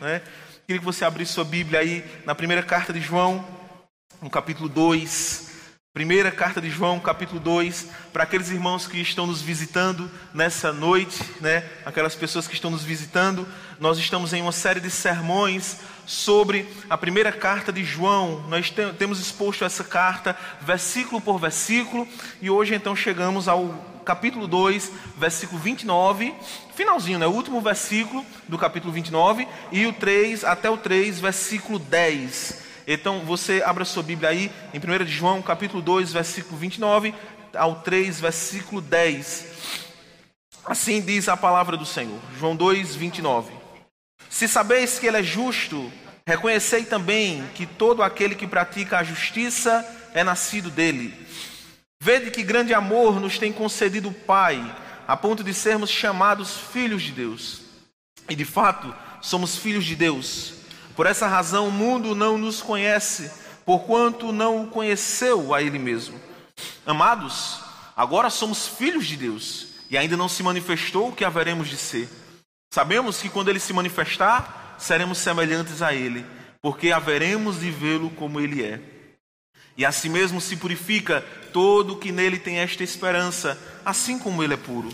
Né? Queria que você abrisse sua Bíblia aí na primeira carta de João, no capítulo 2. Primeira carta de João, capítulo 2, para aqueles irmãos que estão nos visitando nessa noite, né? Aquelas pessoas que estão nos visitando, nós estamos em uma série de sermões sobre a primeira carta de João. Nós temos exposto essa carta versículo por versículo e hoje então chegamos ao capítulo 2, versículo 29, finalzinho, né? O último versículo do capítulo 29 e o 3 até o 3, versículo 10. Então você abra sua Bíblia aí em 1 João, capítulo 2, versículo 29 ao 3, versículo 10. Assim diz a palavra do Senhor. João 2, 29. Se sabeis que Ele é justo, reconhecei também que todo aquele que pratica a justiça é nascido dele. Vede que grande amor nos tem concedido o Pai, a ponto de sermos chamados filhos de Deus. E de fato, somos filhos de Deus. Por essa razão o mundo não nos conhece, porquanto não o conheceu a Ele mesmo. Amados, agora somos filhos de Deus e ainda não se manifestou o que haveremos de ser. Sabemos que quando Ele se manifestar, seremos semelhantes a Ele, porque haveremos de vê-lo como Ele é. E assim mesmo se purifica todo que nele tem esta esperança, assim como Ele é puro.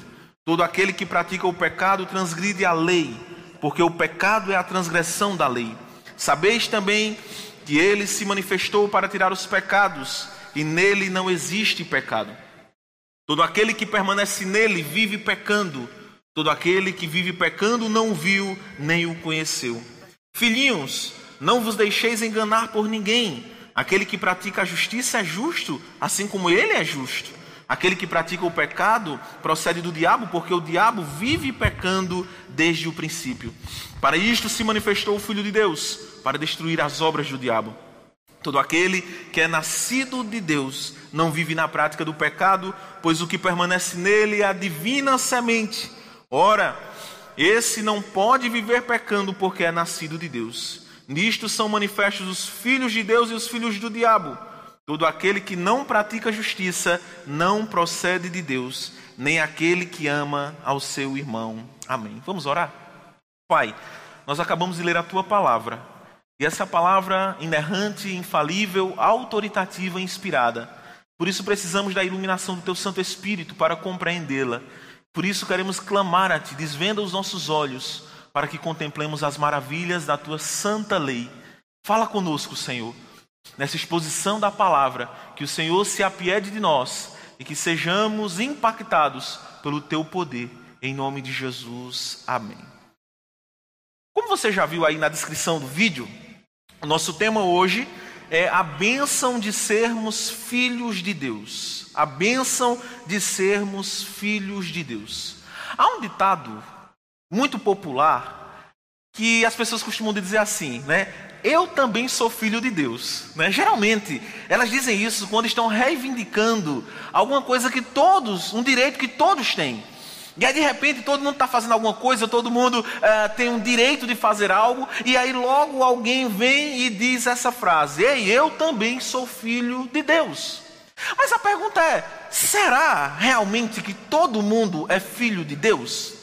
Todo aquele que pratica o pecado transgride a lei, porque o pecado é a transgressão da lei. Sabeis também que ele se manifestou para tirar os pecados, e nele não existe pecado. Todo aquele que permanece nele vive pecando, todo aquele que vive pecando não o viu nem o conheceu. Filhinhos, não vos deixeis enganar por ninguém. Aquele que pratica a justiça é justo, assim como ele é justo. Aquele que pratica o pecado procede do diabo, porque o diabo vive pecando desde o princípio. Para isto se manifestou o Filho de Deus, para destruir as obras do diabo. Todo aquele que é nascido de Deus não vive na prática do pecado, pois o que permanece nele é a divina semente. Ora, esse não pode viver pecando porque é nascido de Deus. Nisto são manifestos os filhos de Deus e os filhos do diabo. Todo aquele que não pratica justiça não procede de Deus, nem aquele que ama ao seu irmão. Amém. Vamos orar? Pai, nós acabamos de ler a tua palavra, e essa palavra inerrante, infalível, autoritativa e inspirada. Por isso precisamos da iluminação do teu Santo Espírito para compreendê-la. Por isso queremos clamar a ti, desvenda os nossos olhos, para que contemplemos as maravilhas da tua santa lei. Fala conosco, Senhor nessa exposição da palavra, que o Senhor se apiede de nós e que sejamos impactados pelo teu poder, em nome de Jesus. Amém. Como você já viu aí na descrição do vídeo, o nosso tema hoje é a bênção de sermos filhos de Deus. A bênção de sermos filhos de Deus. Há um ditado muito popular que as pessoas costumam dizer assim, né? eu também sou filho de Deus. Né? Geralmente, elas dizem isso quando estão reivindicando alguma coisa que todos, um direito que todos têm. E aí, de repente, todo mundo está fazendo alguma coisa, todo mundo uh, tem um direito de fazer algo, e aí logo alguém vem e diz essa frase: Ei, eu também sou filho de Deus. Mas a pergunta é: será realmente que todo mundo é filho de Deus?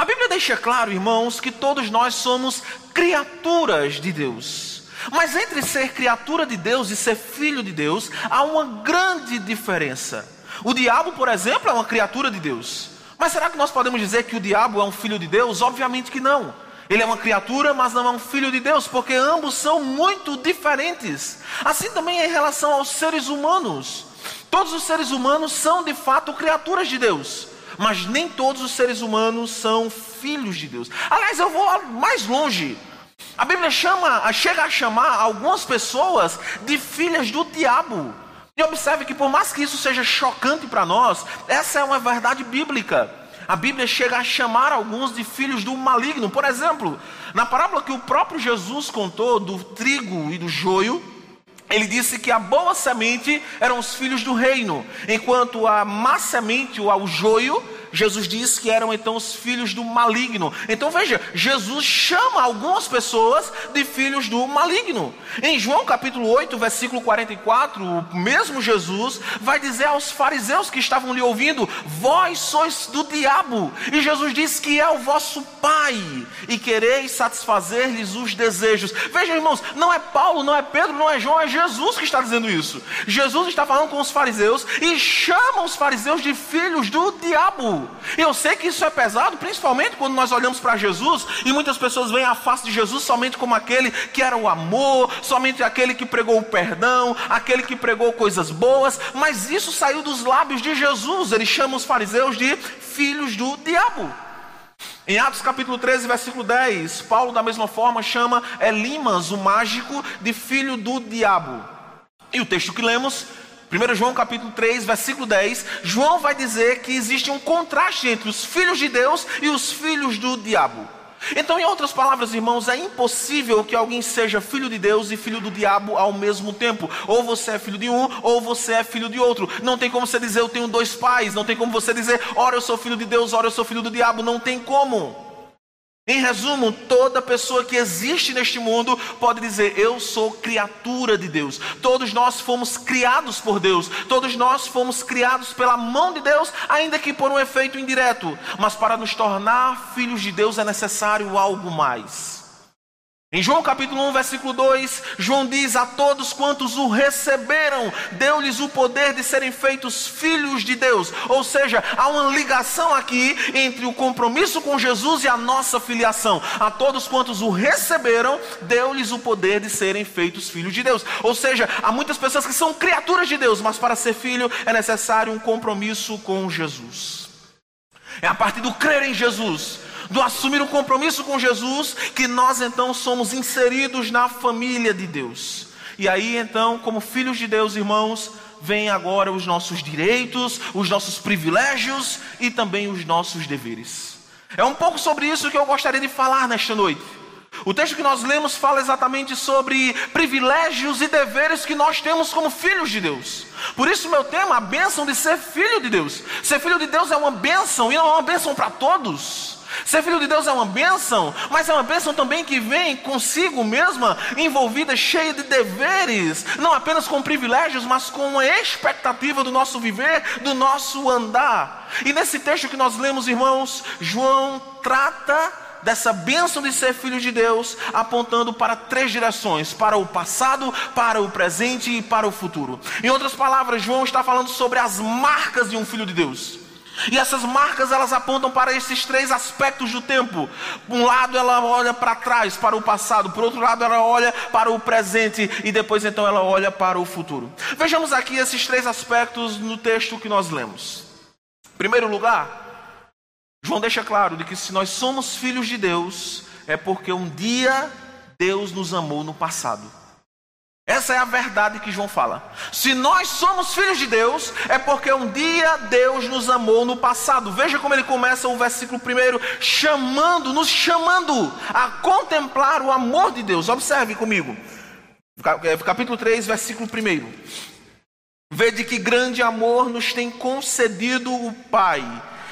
A Bíblia deixa claro, irmãos, que todos nós somos criaturas de Deus. Mas entre ser criatura de Deus e ser filho de Deus, há uma grande diferença. O diabo, por exemplo, é uma criatura de Deus. Mas será que nós podemos dizer que o diabo é um filho de Deus? Obviamente que não. Ele é uma criatura, mas não é um filho de Deus, porque ambos são muito diferentes. Assim também é em relação aos seres humanos. Todos os seres humanos são de fato criaturas de Deus mas nem todos os seres humanos são filhos de Deus. Aliás, eu vou mais longe. A Bíblia chama, chega a chamar algumas pessoas de filhas do diabo. E observe que, por mais que isso seja chocante para nós, essa é uma verdade bíblica. A Bíblia chega a chamar alguns de filhos do maligno. Por exemplo, na parábola que o próprio Jesus contou do trigo e do joio, ele disse que a boa semente eram os filhos do reino, enquanto a má semente, ou o joio, Jesus diz que eram então os filhos do maligno. Então veja, Jesus chama algumas pessoas de filhos do maligno. Em João capítulo 8, versículo 44, o mesmo Jesus vai dizer aos fariseus que estavam lhe ouvindo: Vós sois do diabo. E Jesus diz que é o vosso pai e quereis satisfazer-lhes os desejos. Vejam, irmãos, não é Paulo, não é Pedro, não é João, é Jesus que está dizendo isso. Jesus está falando com os fariseus e chama os fariseus de filhos do diabo. Eu sei que isso é pesado, principalmente quando nós olhamos para Jesus e muitas pessoas veem a face de Jesus somente como aquele que era o amor, somente aquele que pregou o perdão, aquele que pregou coisas boas, mas isso saiu dos lábios de Jesus. Ele chama os fariseus de filhos do diabo. Em Atos capítulo 13, versículo 10, Paulo da mesma forma chama Elimas, o mágico, de filho do diabo. E o texto que lemos 1 João capítulo 3, versículo 10, João vai dizer que existe um contraste entre os filhos de Deus e os filhos do diabo. Então, em outras palavras, irmãos, é impossível que alguém seja filho de Deus e filho do diabo ao mesmo tempo. Ou você é filho de um, ou você é filho de outro. Não tem como você dizer eu tenho dois pais. Não tem como você dizer, ora eu sou filho de Deus, ora eu sou filho do diabo. Não tem como. Em resumo, toda pessoa que existe neste mundo pode dizer: Eu sou criatura de Deus. Todos nós fomos criados por Deus. Todos nós fomos criados pela mão de Deus, ainda que por um efeito indireto. Mas para nos tornar filhos de Deus é necessário algo mais. Em João capítulo 1, versículo 2, João diz: A todos quantos o receberam, deu-lhes o poder de serem feitos filhos de Deus. Ou seja, há uma ligação aqui entre o compromisso com Jesus e a nossa filiação. A todos quantos o receberam, deu-lhes o poder de serem feitos filhos de Deus. Ou seja, há muitas pessoas que são criaturas de Deus, mas para ser filho é necessário um compromisso com Jesus. É a partir do crer em Jesus do assumir um compromisso com Jesus, que nós então somos inseridos na família de Deus. E aí então, como filhos de Deus, irmãos, vem agora os nossos direitos, os nossos privilégios e também os nossos deveres. É um pouco sobre isso que eu gostaria de falar nesta noite. O texto que nós lemos fala exatamente sobre privilégios e deveres que nós temos como filhos de Deus. Por isso, meu tema, a bênção de ser filho de Deus. Ser filho de Deus é uma bênção e não é uma bênção para todos. Ser filho de Deus é uma bênção, mas é uma bênção também que vem consigo mesma, envolvida, cheia de deveres, não apenas com privilégios, mas com uma expectativa do nosso viver, do nosso andar. E nesse texto que nós lemos, irmãos, João trata dessa bênção de ser filho de Deus, apontando para três direções: para o passado, para o presente e para o futuro. Em outras palavras, João está falando sobre as marcas de um filho de Deus. E essas marcas elas apontam para esses três aspectos do tempo. Um lado ela olha para trás, para o passado, por outro lado ela olha para o presente e depois então ela olha para o futuro. Vejamos aqui esses três aspectos no texto que nós lemos. Em primeiro lugar, João deixa claro de que se nós somos filhos de Deus, é porque um dia Deus nos amou no passado. Essa é a verdade que João fala. Se nós somos filhos de Deus, é porque um dia Deus nos amou no passado. Veja como ele começa o versículo primeiro, chamando, nos chamando a contemplar o amor de Deus. Observe comigo. É, capítulo 3, versículo 1. Vede que grande amor nos tem concedido o Pai.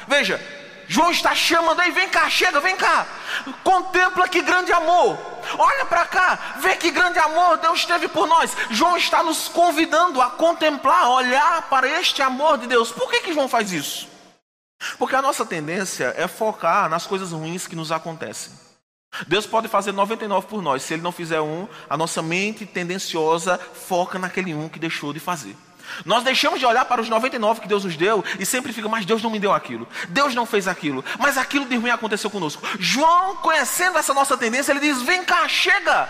Veja, João está chamando aí, vem cá, chega, vem cá. Contempla que grande amor. Olha para cá, vê que grande amor Deus teve por nós. João está nos convidando a contemplar, a olhar para este amor de Deus. Por que, que João faz isso? Porque a nossa tendência é focar nas coisas ruins que nos acontecem. Deus pode fazer 99 por nós, se Ele não fizer um, a nossa mente tendenciosa foca naquele um que deixou de fazer. Nós deixamos de olhar para os 99 que Deus nos deu e sempre fica, mas Deus não me deu aquilo, Deus não fez aquilo, mas aquilo de ruim aconteceu conosco. João, conhecendo essa nossa tendência, ele diz: Vem cá, chega,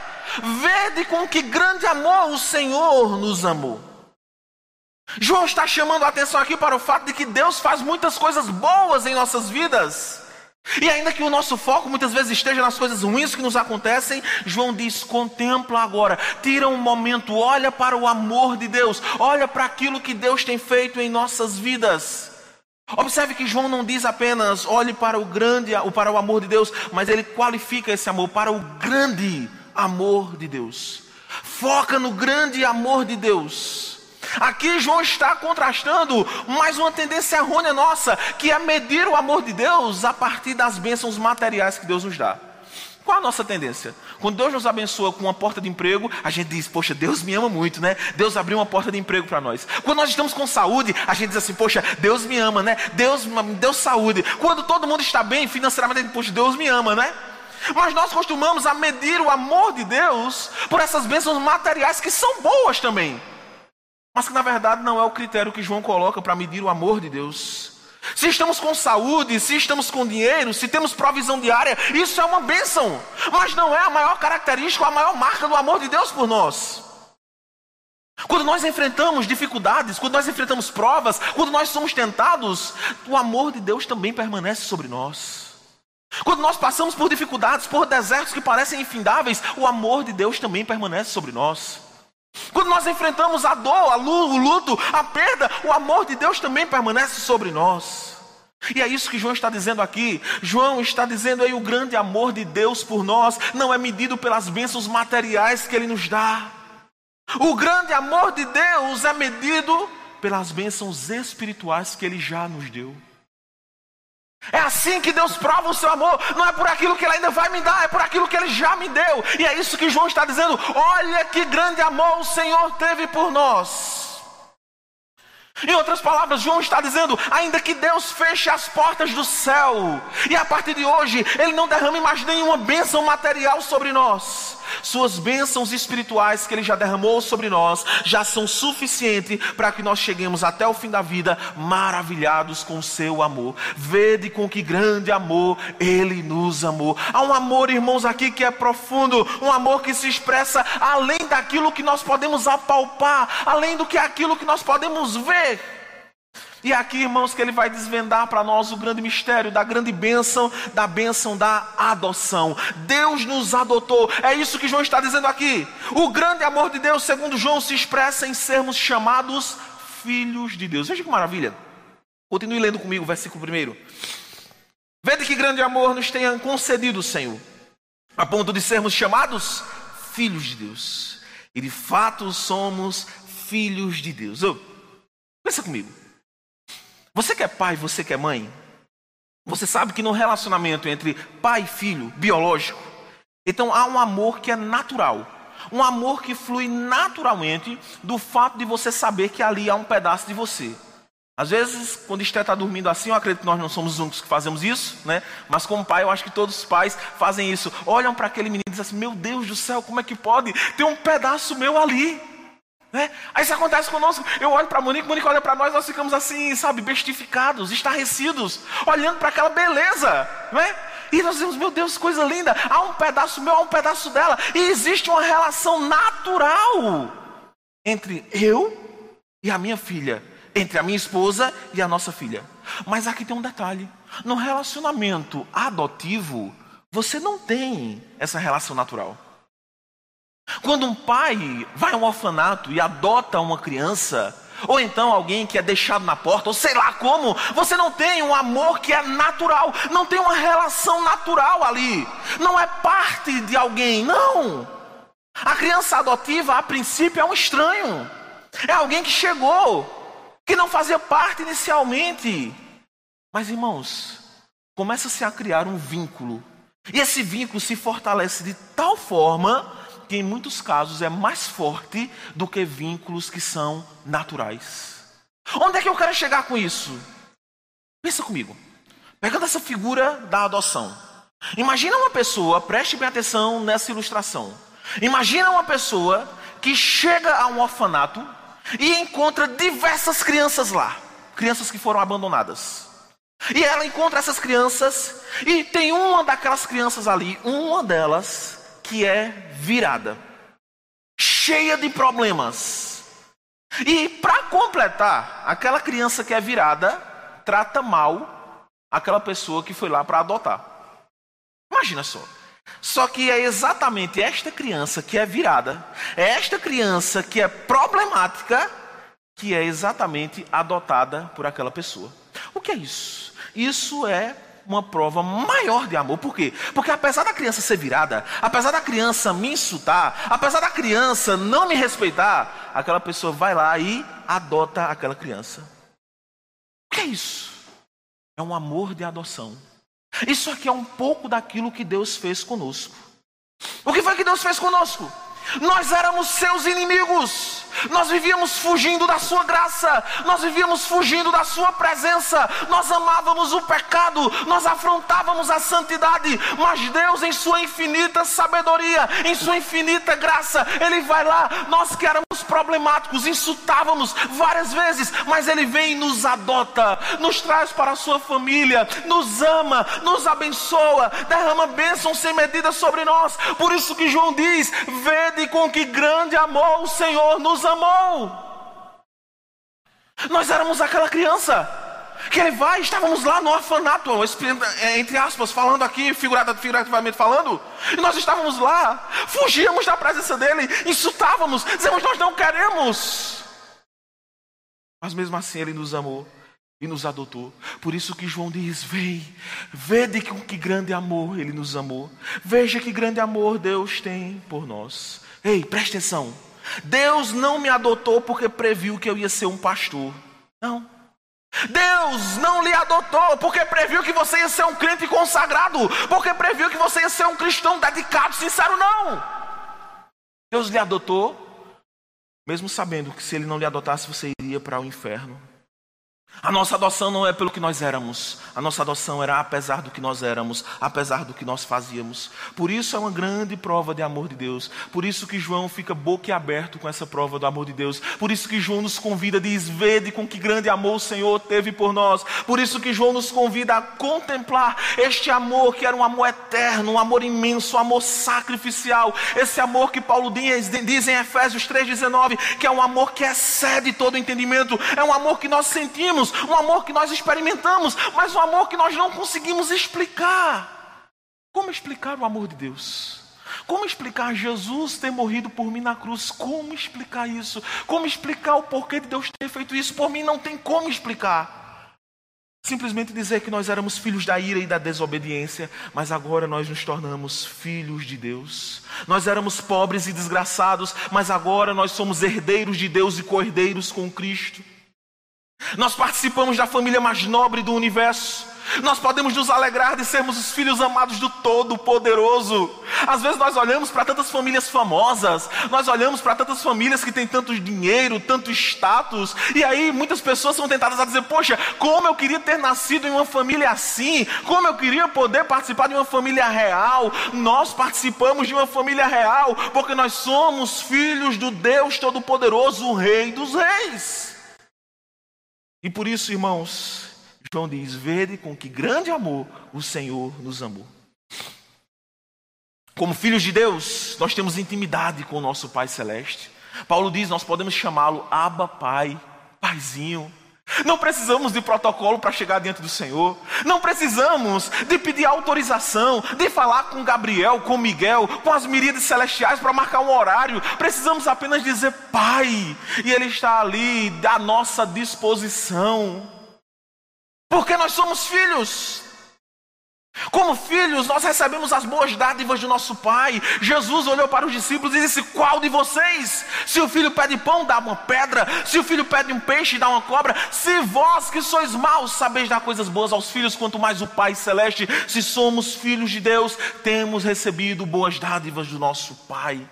vede com que grande amor o Senhor nos amou. João está chamando a atenção aqui para o fato de que Deus faz muitas coisas boas em nossas vidas. E ainda que o nosso foco muitas vezes esteja nas coisas ruins que nos acontecem, João diz: contempla agora, tira um momento, olha para o amor de Deus, olha para aquilo que Deus tem feito em nossas vidas. Observe que João não diz apenas olhe para o grande, para o amor de Deus, mas ele qualifica esse amor para o grande amor de Deus. Foca no grande amor de Deus. Aqui João está contrastando mais uma tendência errônea nossa, que é medir o amor de Deus a partir das bênçãos materiais que Deus nos dá. Qual a nossa tendência? Quando Deus nos abençoa com uma porta de emprego, a gente diz, poxa, Deus me ama muito, né? Deus abriu uma porta de emprego para nós. Quando nós estamos com saúde, a gente diz assim, poxa, Deus me ama, né? Deus me deu saúde. Quando todo mundo está bem financeiramente, poxa, Deus me ama, né? Mas nós costumamos a medir o amor de Deus por essas bênçãos materiais que são boas também. Mas que na verdade não é o critério que João coloca para medir o amor de Deus. Se estamos com saúde, se estamos com dinheiro, se temos provisão diária, isso é uma bênção, mas não é a maior característica, a maior marca do amor de Deus por nós. Quando nós enfrentamos dificuldades, quando nós enfrentamos provas, quando nós somos tentados, o amor de Deus também permanece sobre nós. Quando nós passamos por dificuldades, por desertos que parecem infindáveis, o amor de Deus também permanece sobre nós. Quando nós enfrentamos a dor, a o luto, a perda, o amor de Deus também permanece sobre nós. E é isso que João está dizendo aqui. João está dizendo aí o grande amor de Deus por nós não é medido pelas bênçãos materiais que ele nos dá. O grande amor de Deus é medido pelas bênçãos espirituais que ele já nos deu. É assim que Deus prova o seu amor, não é por aquilo que Ele ainda vai me dar, é por aquilo que Ele já me deu. E é isso que João está dizendo: olha que grande amor o Senhor teve por nós. Em outras palavras, João está dizendo: ainda que Deus feche as portas do céu, e a partir de hoje Ele não derrame mais nenhuma bênção material sobre nós, suas bênçãos espirituais que Ele já derramou sobre nós já são suficientes para que nós cheguemos até o fim da vida maravilhados com seu amor. Vede com que grande amor Ele nos amou. Há um amor, irmãos, aqui que é profundo, um amor que se expressa além daquilo que nós podemos apalpar, além do que aquilo que nós podemos ver. E aqui, irmãos, que ele vai desvendar para nós o grande mistério da grande bênção, da bênção da adoção. Deus nos adotou. É isso que João está dizendo aqui. O grande amor de Deus, segundo João, se expressa em sermos chamados filhos de Deus. Veja que maravilha. Continue lendo comigo o versículo primeiro. Vede que grande amor nos tenha concedido o Senhor, a ponto de sermos chamados filhos de Deus. E de fato somos filhos de Deus. Oh, pensa comigo. Você que é pai, você que é mãe, você sabe que no relacionamento entre pai e filho, biológico, então há um amor que é natural. Um amor que flui naturalmente do fato de você saber que ali há um pedaço de você. Às vezes, quando Esté está dormindo assim, eu acredito que nós não somos os únicos que fazemos isso, né? Mas como pai, eu acho que todos os pais fazem isso. Olham para aquele menino e dizem assim: Meu Deus do céu, como é que pode? Tem um pedaço meu ali. Né? Aí isso acontece conosco. Eu olho para Monique, Monique olha para nós, nós ficamos assim, sabe, bestificados, estarrecidos, olhando para aquela beleza. Né? E nós dizemos, meu Deus, coisa linda. Há um pedaço meu, há um pedaço dela. E existe uma relação natural entre eu e a minha filha, entre a minha esposa e a nossa filha. Mas aqui tem um detalhe: no relacionamento adotivo, você não tem essa relação natural. Quando um pai vai a um orfanato e adota uma criança, ou então alguém que é deixado na porta, ou sei lá como, você não tem um amor que é natural, não tem uma relação natural ali, não é parte de alguém, não. A criança adotiva, a princípio, é um estranho, é alguém que chegou, que não fazia parte inicialmente. Mas irmãos, começa-se a criar um vínculo, e esse vínculo se fortalece de tal forma que em muitos casos é mais forte do que vínculos que são naturais. Onde é que eu quero chegar com isso? Pensa comigo. Pegando essa figura da adoção. Imagina uma pessoa, preste bem atenção nessa ilustração. Imagina uma pessoa que chega a um orfanato e encontra diversas crianças lá, crianças que foram abandonadas. E ela encontra essas crianças e tem uma daquelas crianças ali, uma delas que é virada, cheia de problemas. E para completar, aquela criança que é virada trata mal aquela pessoa que foi lá para adotar. Imagina só. Só que é exatamente esta criança que é virada, é esta criança que é problemática, que é exatamente adotada por aquela pessoa. O que é isso? Isso é uma prova maior de amor. Por quê? Porque apesar da criança ser virada, apesar da criança me insultar, apesar da criança não me respeitar, aquela pessoa vai lá e adota aquela criança. O que é isso? É um amor de adoção. Isso aqui é um pouco daquilo que Deus fez conosco. O que foi que Deus fez conosco? Nós éramos seus inimigos. Nós vivíamos fugindo da Sua graça, nós vivíamos fugindo da Sua presença, nós amávamos o pecado, nós afrontávamos a santidade, mas Deus, em Sua infinita sabedoria, em Sua infinita graça, Ele vai lá, nós que éramos problemáticos, insultávamos várias vezes, mas Ele vem e nos adota, nos traz para a Sua família, nos ama, nos abençoa, derrama bênçãos sem medida sobre nós, por isso que João diz: Vede com que grande amor o Senhor nos amou. Nós éramos aquela criança que ele vai, estávamos lá no orfanato, é, entre aspas, falando aqui, figurativamente falando, e nós estávamos lá, fugíamos da presença dele, insultávamos, dizemos, nós não queremos. Mas mesmo assim ele nos amou e nos adotou. Por isso que João diz: Vem, vede com que grande amor ele nos amou. Veja que grande amor Deus tem por nós. Ei, preste atenção. Deus não me adotou porque previu que eu ia ser um pastor. Não. Deus não lhe adotou porque previu que você ia ser um crente consagrado, porque previu que você ia ser um cristão dedicado, sincero, não. Deus lhe adotou, mesmo sabendo que se ele não lhe adotasse, você iria para o inferno. A nossa adoção não é pelo que nós éramos, a nossa adoção era apesar do que nós éramos, apesar do que nós fazíamos. Por isso é uma grande prova de amor de Deus. Por isso que João fica boquiaberto com essa prova do amor de Deus. Por isso que João nos convida, diz: Vede com que grande amor o Senhor teve por nós. Por isso que João nos convida a contemplar este amor que era um amor eterno, um amor imenso, um amor sacrificial. Esse amor que Paulo diz, diz em Efésios 3,19, que é um amor que excede todo entendimento, é um amor que nós sentimos um amor que nós experimentamos, mas um amor que nós não conseguimos explicar. Como explicar o amor de Deus? Como explicar Jesus ter morrido por mim na cruz? Como explicar isso? Como explicar o porquê de Deus ter feito isso por mim? Não tem como explicar. Simplesmente dizer que nós éramos filhos da ira e da desobediência, mas agora nós nos tornamos filhos de Deus. Nós éramos pobres e desgraçados, mas agora nós somos herdeiros de Deus e co-herdeiros com Cristo. Nós participamos da família mais nobre do universo. Nós podemos nos alegrar de sermos os filhos amados do Todo-Poderoso. Às vezes nós olhamos para tantas famílias famosas, nós olhamos para tantas famílias que têm tanto dinheiro, tanto status, e aí muitas pessoas são tentadas a dizer: Poxa, como eu queria ter nascido em uma família assim, como eu queria poder participar de uma família real. Nós participamos de uma família real porque nós somos filhos do Deus Todo-Poderoso, o Rei dos Reis. E por isso, irmãos, João diz: Vede com que grande amor o Senhor nos amou. Como filhos de Deus, nós temos intimidade com o nosso Pai Celeste. Paulo diz: nós podemos chamá-lo Abba Pai, Paizinho. Não precisamos de protocolo para chegar diante do Senhor. Não precisamos de pedir autorização, de falar com Gabriel, com Miguel, com as miríades celestiais para marcar um horário. Precisamos apenas dizer Pai, e Ele está ali à nossa disposição. Porque nós somos filhos. Como filhos, nós recebemos as boas dádivas do nosso Pai. Jesus olhou para os discípulos e disse: Qual de vocês? Se o filho pede pão, dá uma pedra. Se o filho pede um peixe, dá uma cobra. Se vós que sois maus sabeis dar coisas boas aos filhos, quanto mais o Pai Celeste, se somos filhos de Deus, temos recebido boas dádivas do nosso Pai.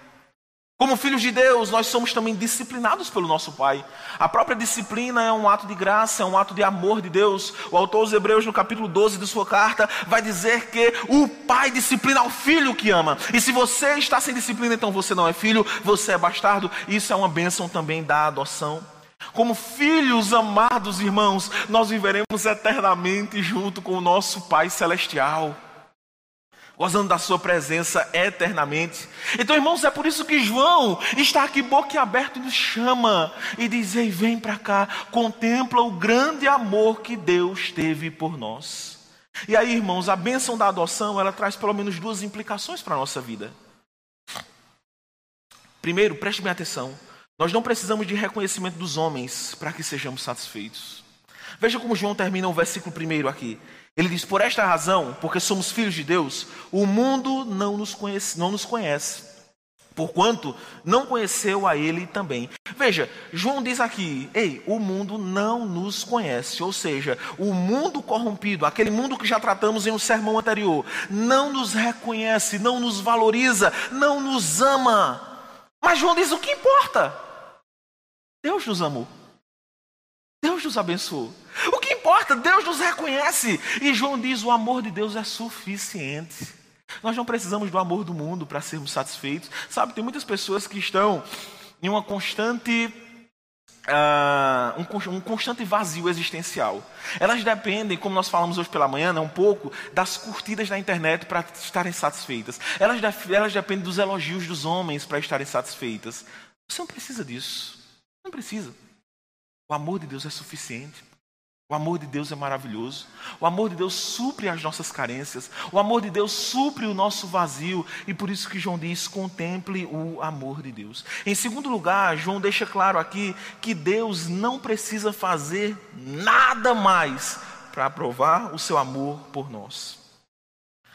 Como filhos de Deus, nós somos também disciplinados pelo nosso Pai. A própria disciplina é um ato de graça, é um ato de amor de Deus. O autor dos Hebreus, no capítulo 12 de sua carta, vai dizer que o pai disciplina o filho que ama. E se você está sem disciplina, então você não é filho, você é bastardo. Isso é uma bênção também da adoção. Como filhos amados, irmãos, nós viveremos eternamente junto com o nosso Pai Celestial gozando da sua presença eternamente. Então, irmãos, é por isso que João está aqui boquiaberto e nos chama e diz: Ei, vem para cá, contempla o grande amor que Deus teve por nós. E aí, irmãos, a bênção da adoção, ela traz pelo menos duas implicações para a nossa vida. Primeiro, preste bem atenção, nós não precisamos de reconhecimento dos homens para que sejamos satisfeitos. Veja como João termina o versículo primeiro aqui. Ele diz: Por esta razão, porque somos filhos de Deus, o mundo não nos conhece. Não nos conhece. porquanto não conheceu a ele também. Veja, João diz aqui: ei, o mundo não nos conhece, ou seja, o mundo corrompido, aquele mundo que já tratamos em um sermão anterior, não nos reconhece, não nos valoriza, não nos ama. Mas João diz: o que importa? Deus nos amou. Deus nos abençoou. Importa? Deus nos reconhece. E João diz: o amor de Deus é suficiente. Nós não precisamos do amor do mundo para sermos satisfeitos. Sabe, tem muitas pessoas que estão em uma constante. Uh, um, um, constante vazio existencial. Elas dependem, como nós falamos hoje pela manhã, né, um pouco, das curtidas na internet para estarem satisfeitas. Elas, elas dependem dos elogios dos homens para estarem satisfeitas. Você não precisa disso. Não precisa. O amor de Deus é suficiente. O amor de Deus é maravilhoso. O amor de Deus supre as nossas carências. O amor de Deus supre o nosso vazio. E por isso que João diz: contemple o amor de Deus. Em segundo lugar, João deixa claro aqui que Deus não precisa fazer nada mais para provar o seu amor por nós.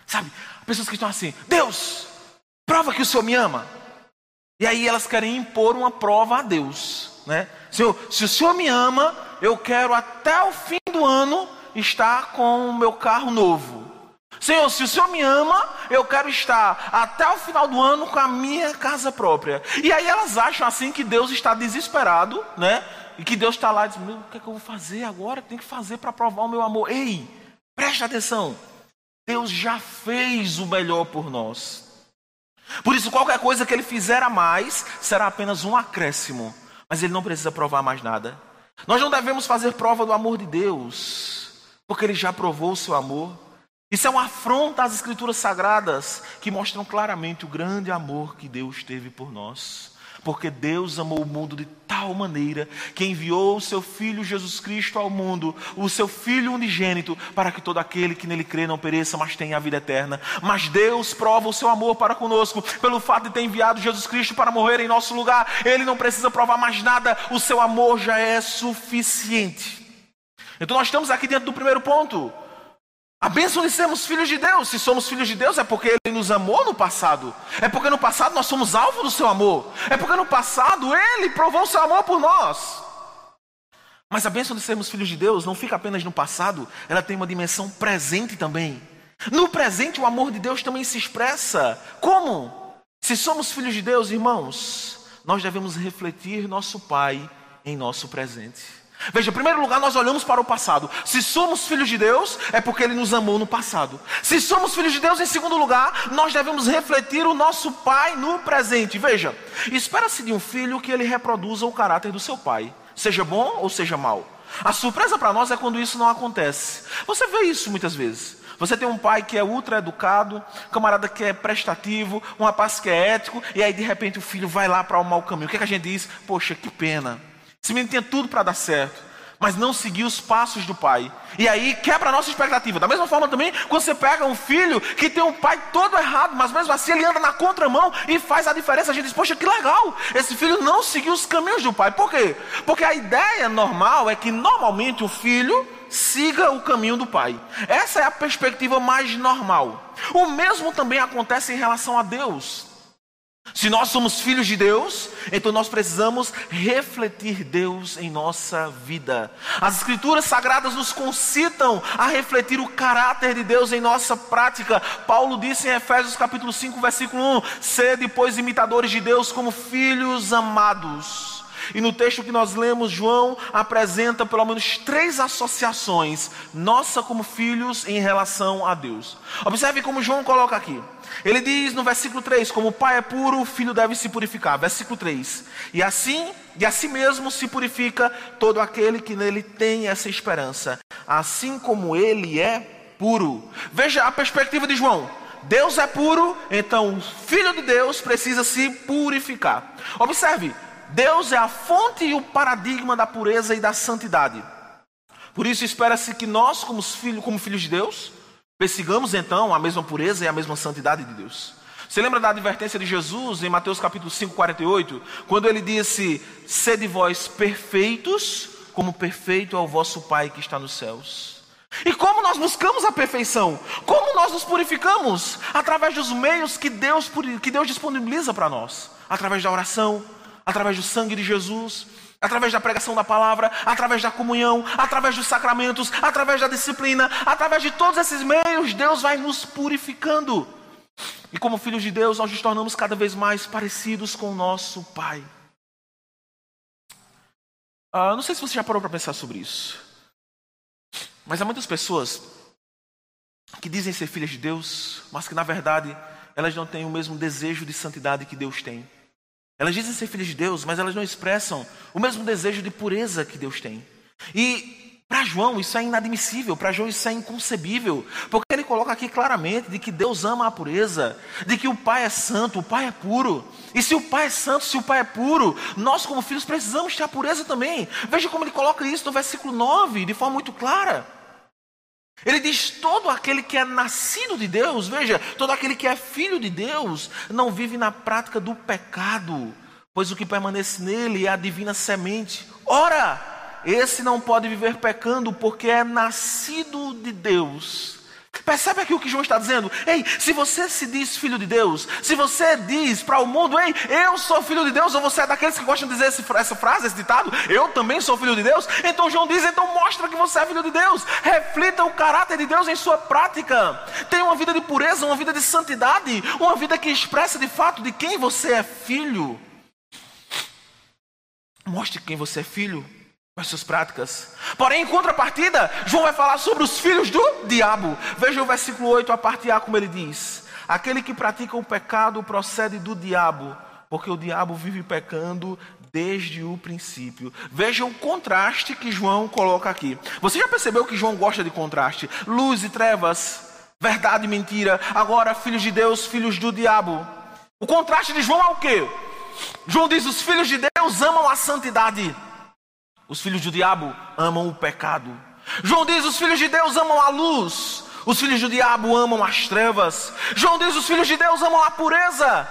Sabe, pessoas que estão assim: Deus, prova que o Senhor me ama. E aí elas querem impor uma prova a Deus. Né? Senhor, se o Senhor me ama eu quero até o fim do ano estar com o meu carro novo. Senhor, se o Senhor me ama, eu quero estar até o final do ano com a minha casa própria. E aí elas acham assim que Deus está desesperado, né? E que Deus está lá dizendo: o que, é que eu vou fazer agora? Tem que fazer para provar o meu amor. Ei, preste atenção. Deus já fez o melhor por nós. Por isso, qualquer coisa que Ele fizer a mais será apenas um acréscimo. Mas Ele não precisa provar mais nada. Nós não devemos fazer prova do amor de Deus, porque Ele já provou o seu amor. Isso é uma afronta às Escrituras Sagradas, que mostram claramente o grande amor que Deus teve por nós. Porque Deus amou o mundo de tal maneira que enviou o seu Filho Jesus Cristo ao mundo, o seu Filho unigênito, para que todo aquele que nele crê não pereça, mas tenha a vida eterna. Mas Deus prova o seu amor para conosco, pelo fato de ter enviado Jesus Cristo para morrer em nosso lugar. Ele não precisa provar mais nada, o seu amor já é suficiente. Então nós estamos aqui dentro do primeiro ponto. A bênção de sermos filhos de Deus. Se somos filhos de Deus, é porque Ele nos amou no passado. É porque no passado nós somos alvo do seu amor. É porque no passado Ele provou o seu amor por nós. Mas a bênção de sermos filhos de Deus não fica apenas no passado, ela tem uma dimensão presente também. No presente, o amor de Deus também se expressa. Como? Se somos filhos de Deus, irmãos, nós devemos refletir nosso Pai em nosso presente. Veja, em primeiro lugar, nós olhamos para o passado. Se somos filhos de Deus, é porque Ele nos amou no passado. Se somos filhos de Deus, em segundo lugar, nós devemos refletir o nosso pai no presente. Veja, espera-se de um filho que ele reproduza o caráter do seu pai, seja bom ou seja mau. A surpresa para nós é quando isso não acontece. Você vê isso muitas vezes. Você tem um pai que é ultra educado, camarada que é prestativo, um rapaz que é ético, e aí de repente o filho vai lá para o mau caminho. O que, é que a gente diz? Poxa, que pena. Esse menino tinha tudo para dar certo, mas não seguiu os passos do pai. E aí quebra a nossa expectativa. Da mesma forma também, quando você pega um filho que tem um pai todo errado, mas mesmo assim ele anda na contramão e faz a diferença, a gente diz, poxa, que legal. Esse filho não seguiu os caminhos do pai. Por quê? Porque a ideia normal é que normalmente o filho siga o caminho do pai. Essa é a perspectiva mais normal. O mesmo também acontece em relação a Deus. Se nós somos filhos de Deus, então nós precisamos refletir Deus em nossa vida. As Escrituras Sagradas nos concitam a refletir o caráter de Deus em nossa prática. Paulo disse em Efésios capítulo 5, versículo 1: Sede, pois, imitadores de Deus como filhos amados. E no texto que nós lemos, João apresenta pelo menos três associações, nossa como filhos em relação a Deus. Observe como João coloca aqui. Ele diz no versículo 3: Como o pai é puro, o filho deve se purificar. Versículo 3: E assim, e assim mesmo se purifica todo aquele que nele tem essa esperança, assim como ele é puro. Veja a perspectiva de João. Deus é puro, então o filho de Deus precisa se purificar. Observe, Deus é a fonte e o paradigma da pureza e da santidade. Por isso espera-se que nós, como filhos, como filhos de Deus, persigamos então a mesma pureza e a mesma santidade de Deus. Você lembra da advertência de Jesus em Mateus capítulo 5, 48? Quando ele disse: Sede vós perfeitos, como perfeito é o vosso Pai que está nos céus. E como nós buscamos a perfeição? Como nós nos purificamos? Através dos meios que Deus, que Deus disponibiliza para nós: através da oração, através do sangue de Jesus, através da pregação da palavra, através da comunhão, através dos sacramentos, através da disciplina, através de todos esses meios, Deus vai nos purificando. E como filhos de Deus, nós nos tornamos cada vez mais parecidos com o nosso Pai. Ah, não sei se você já parou para pensar sobre isso. Mas há muitas pessoas que dizem ser filhas de Deus, mas que na verdade elas não têm o mesmo desejo de santidade que Deus tem. Elas dizem ser filhas de Deus, mas elas não expressam o mesmo desejo de pureza que Deus tem. E para João isso é inadmissível, para João isso é inconcebível, porque ele coloca aqui claramente de que Deus ama a pureza, de que o Pai é santo, o Pai é puro. E se o Pai é santo, se o Pai é puro, nós como filhos precisamos ter a pureza também. Veja como ele coloca isso no versículo 9, de forma muito clara. Ele diz: todo aquele que é nascido de Deus, veja, todo aquele que é filho de Deus, não vive na prática do pecado, pois o que permanece nele é a divina semente. Ora, esse não pode viver pecando, porque é nascido de Deus. Percebe aqui o que João está dizendo? Ei, se você se diz filho de Deus, se você diz para o mundo, ei, eu sou filho de Deus, ou você é daqueles que gostam de dizer essa frase, esse ditado, eu também sou filho de Deus, então João diz, então mostra que você é filho de Deus, reflita o caráter de Deus em sua prática, tenha uma vida de pureza, uma vida de santidade, uma vida que expressa de fato de quem você é filho. Mostre quem você é filho com as suas práticas. Porém, em contrapartida, João vai falar sobre os filhos do diabo. Veja o versículo 8, a parte A, como ele diz: Aquele que pratica o pecado procede do diabo, porque o diabo vive pecando desde o princípio. Veja o contraste que João coloca aqui. Você já percebeu que João gosta de contraste? Luz e trevas, verdade e mentira. Agora, filhos de Deus, filhos do diabo. O contraste de João é o quê? João diz: os filhos de Deus amam a santidade. Os filhos do diabo amam o pecado. João diz: os filhos de Deus amam a luz. Os filhos do diabo amam as trevas. João diz: os filhos de Deus amam a pureza.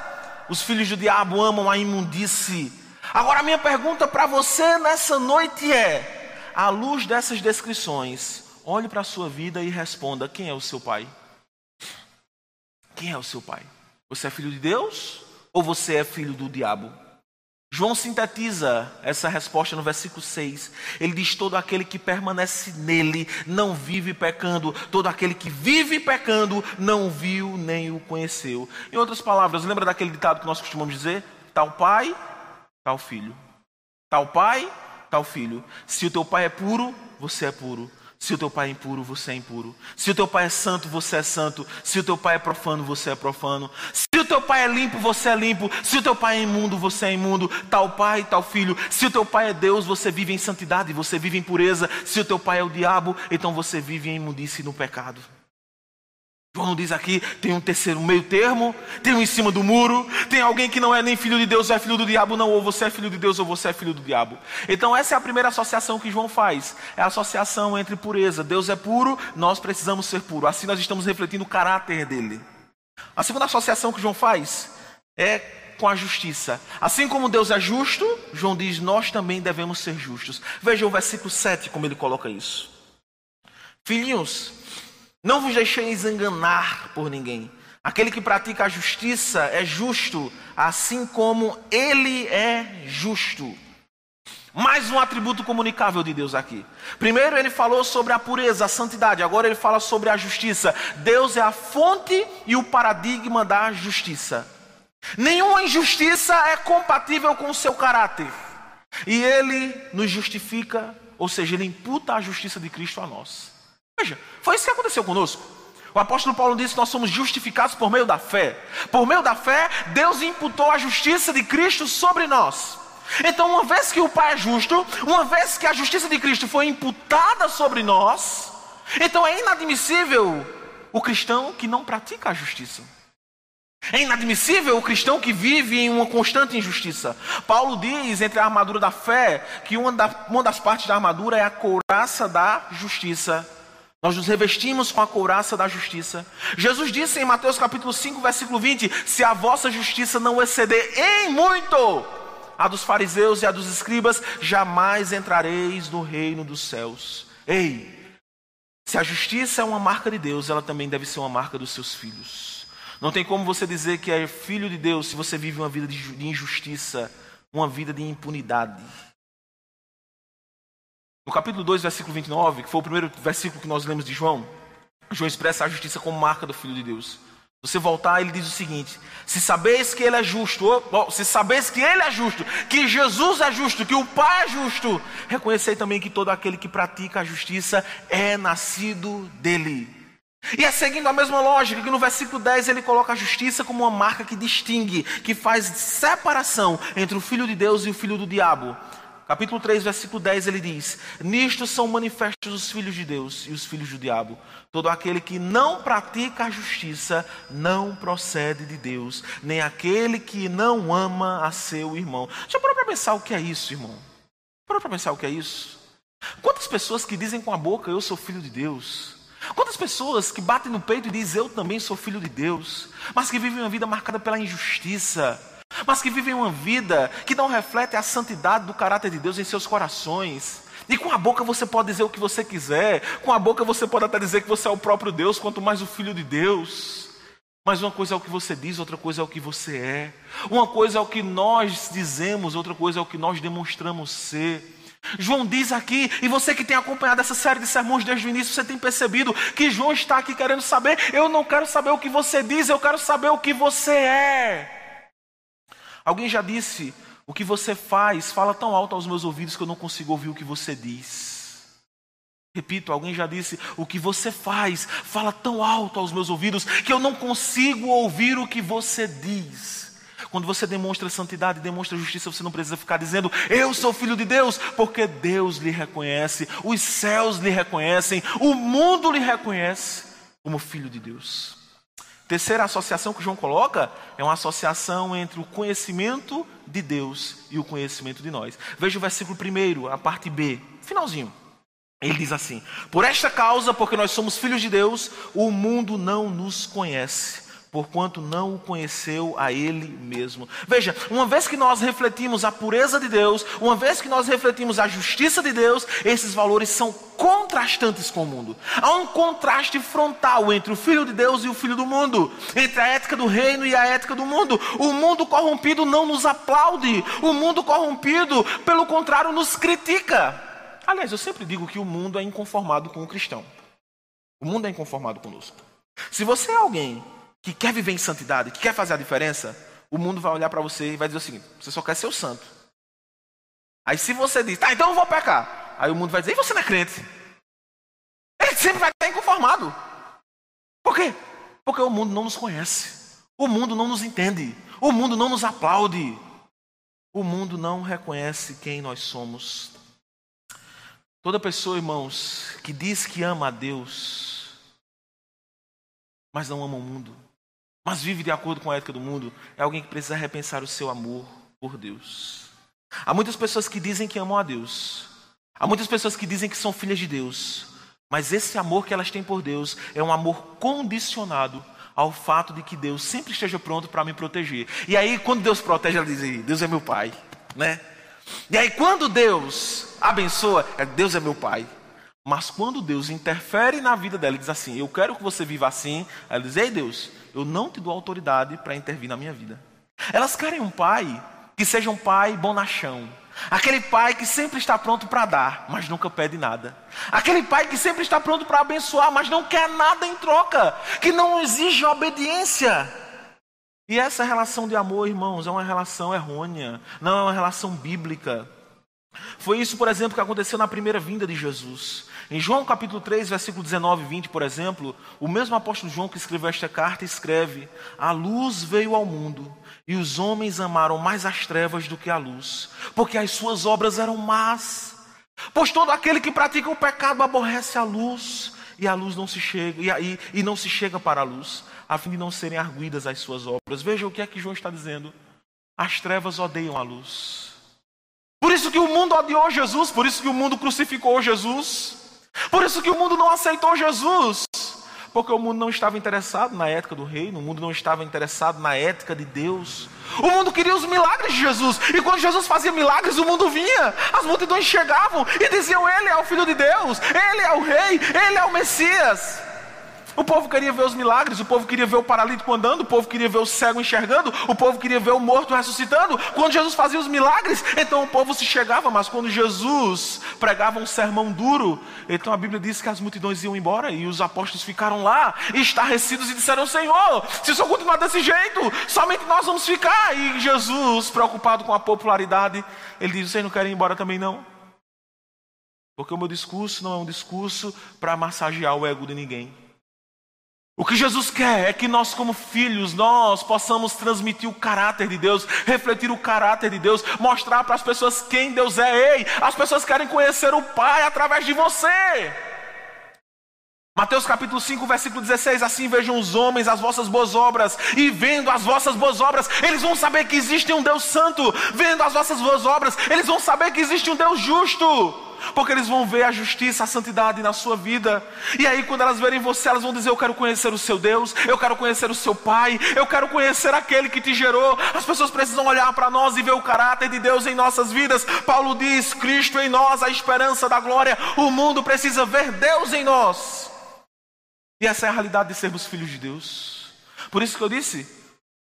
Os filhos do diabo amam a imundície. Agora, a minha pergunta para você nessa noite é: à luz dessas descrições, olhe para a sua vida e responda: quem é o seu pai? Quem é o seu pai? Você é filho de Deus ou você é filho do diabo? João sintetiza essa resposta no versículo 6. Ele diz: Todo aquele que permanece nele não vive pecando, todo aquele que vive pecando não viu nem o conheceu. Em outras palavras, lembra daquele ditado que nós costumamos dizer? Tal pai, tal filho. Tal pai, tal filho. Se o teu pai é puro, você é puro. Se o teu pai é impuro, você é impuro. Se o teu pai é santo, você é santo. Se o teu pai é profano, você é profano. Se o teu pai é limpo, você é limpo. Se o teu pai é imundo, você é imundo. Tal pai, tal filho. Se o teu pai é Deus, você vive em santidade, você vive em pureza. Se o teu pai é o diabo, então você vive em imundice e no pecado. João diz aqui, tem um terceiro meio termo, tem um em cima do muro, tem alguém que não é nem filho de Deus é filho do diabo, não, ou você é filho de Deus ou você é filho do diabo. Então essa é a primeira associação que João faz, é a associação entre pureza. Deus é puro, nós precisamos ser puros. Assim nós estamos refletindo o caráter dele. A segunda associação que João faz é com a justiça. Assim como Deus é justo, João diz, nós também devemos ser justos. Veja o versículo 7 como ele coloca isso. Filhinhos, não vos deixeis enganar por ninguém. Aquele que pratica a justiça é justo, assim como ele é justo. Mais um atributo comunicável de Deus aqui. Primeiro ele falou sobre a pureza, a santidade. Agora ele fala sobre a justiça. Deus é a fonte e o paradigma da justiça. Nenhuma injustiça é compatível com o seu caráter. E ele nos justifica, ou seja, ele imputa a justiça de Cristo a nós. Veja, foi isso que aconteceu conosco. O apóstolo Paulo disse que nós somos justificados por meio da fé. Por meio da fé, Deus imputou a justiça de Cristo sobre nós. Então, uma vez que o Pai é justo, uma vez que a justiça de Cristo foi imputada sobre nós, então é inadmissível o cristão que não pratica a justiça. É inadmissível o cristão que vive em uma constante injustiça. Paulo diz, entre a armadura da fé, que uma, da, uma das partes da armadura é a couraça da justiça. Nós nos revestimos com a couraça da justiça. Jesus disse em Mateus capítulo 5, versículo 20: Se a vossa justiça não exceder em muito a dos fariseus e a dos escribas, jamais entrareis no reino dos céus. Ei, Se a justiça é uma marca de Deus, ela também deve ser uma marca dos seus filhos. Não tem como você dizer que é filho de Deus se você vive uma vida de injustiça, uma vida de impunidade. No capítulo 2, versículo 29, que foi o primeiro versículo que nós lemos de João, João expressa a justiça como marca do Filho de Deus. Você voltar, ele diz o seguinte: se sabeis que ele é justo, se sabeis que ele é justo, que Jesus é justo, que o Pai é justo, reconhecei também que todo aquele que pratica a justiça é nascido dele. E é seguindo a mesma lógica que no versículo 10 ele coloca a justiça como uma marca que distingue, que faz separação entre o filho de Deus e o filho do diabo. Capítulo 3, versículo 10, ele diz: Nisto são manifestos os filhos de Deus e os filhos do diabo. Todo aquele que não pratica a justiça não procede de Deus, nem aquele que não ama a seu irmão. Já parou para pensar o que é isso, irmão? Parou para pensar o que é isso? Quantas pessoas que dizem com a boca eu sou filho de Deus? Quantas pessoas que batem no peito e dizem eu também sou filho de Deus, mas que vivem uma vida marcada pela injustiça? Mas que vivem uma vida que não reflete a santidade do caráter de Deus em seus corações. E com a boca você pode dizer o que você quiser, com a boca você pode até dizer que você é o próprio Deus, quanto mais o Filho de Deus. Mas uma coisa é o que você diz, outra coisa é o que você é. Uma coisa é o que nós dizemos, outra coisa é o que nós demonstramos ser. João diz aqui, e você que tem acompanhado essa série de sermões desde o início, você tem percebido que João está aqui querendo saber. Eu não quero saber o que você diz, eu quero saber o que você é. Alguém já disse: o que você faz fala tão alto aos meus ouvidos que eu não consigo ouvir o que você diz. Repito, alguém já disse: o que você faz fala tão alto aos meus ouvidos que eu não consigo ouvir o que você diz. Quando você demonstra santidade, demonstra justiça, você não precisa ficar dizendo, eu sou filho de Deus, porque Deus lhe reconhece, os céus lhe reconhecem, o mundo lhe reconhece como filho de Deus. Terceira associação que João coloca é uma associação entre o conhecimento de Deus e o conhecimento de nós. Veja o versículo primeiro, a parte B, finalzinho. Ele diz assim: Por esta causa, porque nós somos filhos de Deus, o mundo não nos conhece porquanto não o conheceu a ele mesmo. Veja, uma vez que nós refletimos a pureza de Deus, uma vez que nós refletimos a justiça de Deus, esses valores são contrastantes com o mundo. Há um contraste frontal entre o filho de Deus e o filho do mundo, entre a ética do reino e a ética do mundo. O mundo corrompido não nos aplaude, o mundo corrompido, pelo contrário, nos critica. Aliás, eu sempre digo que o mundo é inconformado com o cristão. O mundo é inconformado conosco. Se você é alguém que quer viver em santidade, que quer fazer a diferença, o mundo vai olhar para você e vai dizer o seguinte: você só quer ser o santo. Aí se você diz, tá, então eu vou pecar. Aí o mundo vai dizer, e você não é crente? Ele sempre vai estar inconformado. Por quê? Porque o mundo não nos conhece. O mundo não nos entende. O mundo não nos aplaude. O mundo não reconhece quem nós somos. Toda pessoa, irmãos, que diz que ama a Deus, mas não ama o mundo, mas vive de acordo com a ética do mundo, é alguém que precisa repensar o seu amor por Deus. Há muitas pessoas que dizem que amam a Deus, há muitas pessoas que dizem que são filhas de Deus, mas esse amor que elas têm por Deus é um amor condicionado ao fato de que Deus sempre esteja pronto para me proteger. E aí, quando Deus protege, ela diz: Deus é meu pai, né? E aí, quando Deus abençoa, é, Deus é meu pai. Mas quando Deus interfere na vida dela e diz assim: Eu quero que você viva assim, ela diz: Ei Deus, eu não te dou autoridade para intervir na minha vida. Elas querem um pai que seja um pai bonachão. Aquele pai que sempre está pronto para dar, mas nunca pede nada. Aquele pai que sempre está pronto para abençoar, mas não quer nada em troca, que não exige obediência. E essa relação de amor, irmãos, é uma relação errônea, não é uma relação bíblica. Foi isso, por exemplo, que aconteceu na primeira vinda de Jesus. Em João capítulo 3, versículo 19 e 20, por exemplo, o mesmo apóstolo João que escreveu esta carta escreve: A luz veio ao mundo, e os homens amaram mais as trevas do que a luz, porque as suas obras eram más. Pois todo aquele que pratica o pecado aborrece a luz, e a luz não se chega, e, aí, e não se chega para a luz, a fim de não serem arguidas as suas obras. Veja o que é que João está dizendo. As trevas odeiam a luz. Por isso que o mundo odiou Jesus, por isso que o mundo crucificou Jesus. Por isso que o mundo não aceitou Jesus. Porque o mundo não estava interessado na ética do reino, o mundo não estava interessado na ética de Deus. O mundo queria os milagres de Jesus, e quando Jesus fazia milagres, o mundo vinha, as multidões chegavam e diziam: Ele é o Filho de Deus, Ele é o Rei, Ele é o Messias. O povo queria ver os milagres, o povo queria ver o paralítico andando, o povo queria ver o cego enxergando, o povo queria ver o morto ressuscitando. Quando Jesus fazia os milagres, então o povo se chegava, mas quando Jesus pregava um sermão duro, então a Bíblia diz que as multidões iam embora e os apóstolos ficaram lá, estarrecidos e disseram: Senhor, se só continuar desse jeito, somente nós vamos ficar. E Jesus, preocupado com a popularidade, ele diz: Vocês não querem ir embora também não? Porque o meu discurso não é um discurso para massagear o ego de ninguém. O que Jesus quer é que nós, como filhos, nós possamos transmitir o caráter de Deus, refletir o caráter de Deus, mostrar para as pessoas quem Deus é. Ei, as pessoas querem conhecer o Pai através de você. Mateus capítulo 5, versículo 16: Assim vejam os homens as vossas boas obras, e vendo as vossas boas obras, eles vão saber que existe um Deus santo. Vendo as vossas boas obras, eles vão saber que existe um Deus justo porque eles vão ver a justiça, a santidade na sua vida. E aí, quando elas verem você, elas vão dizer: Eu quero conhecer o seu Deus, eu quero conhecer o seu Pai, eu quero conhecer aquele que te gerou. As pessoas precisam olhar para nós e ver o caráter de Deus em nossas vidas. Paulo diz: Cristo em nós, a esperança da glória. O mundo precisa ver Deus em nós. E essa é a realidade de sermos filhos de Deus. Por isso que eu disse: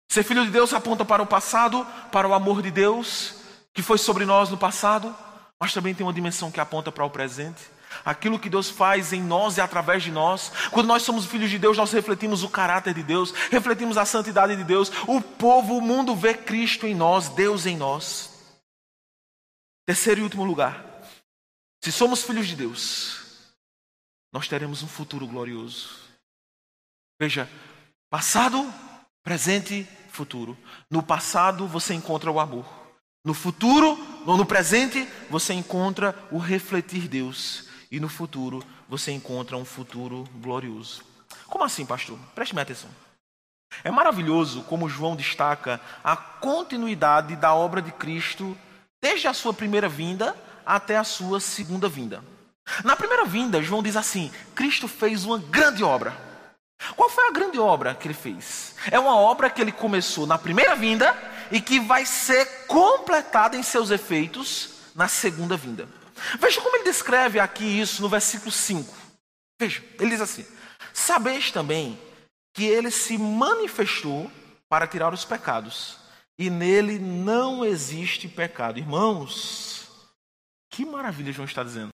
ser filho de Deus aponta para o passado, para o amor de Deus que foi sobre nós no passado mas também tem uma dimensão que aponta para o presente. Aquilo que Deus faz em nós e através de nós. Quando nós somos filhos de Deus, nós refletimos o caráter de Deus, refletimos a santidade de Deus. O povo, o mundo vê Cristo em nós, Deus em nós. Terceiro e último lugar. Se somos filhos de Deus, nós teremos um futuro glorioso. Veja, passado, presente, futuro. No passado você encontra o amor. No futuro, no presente, você encontra o refletir Deus. E no futuro, você encontra um futuro glorioso. Como assim, pastor? Preste-me atenção. É maravilhoso como João destaca a continuidade da obra de Cristo desde a sua primeira vinda até a sua segunda vinda. Na primeira vinda, João diz assim: Cristo fez uma grande obra. Qual foi a grande obra que ele fez? É uma obra que ele começou na primeira vinda e que vai ser completada em seus efeitos na segunda vinda. Veja como ele descreve aqui isso no versículo 5. Veja, ele diz assim: Sabeis também que ele se manifestou para tirar os pecados, e nele não existe pecado. Irmãos, que maravilha João está dizendo.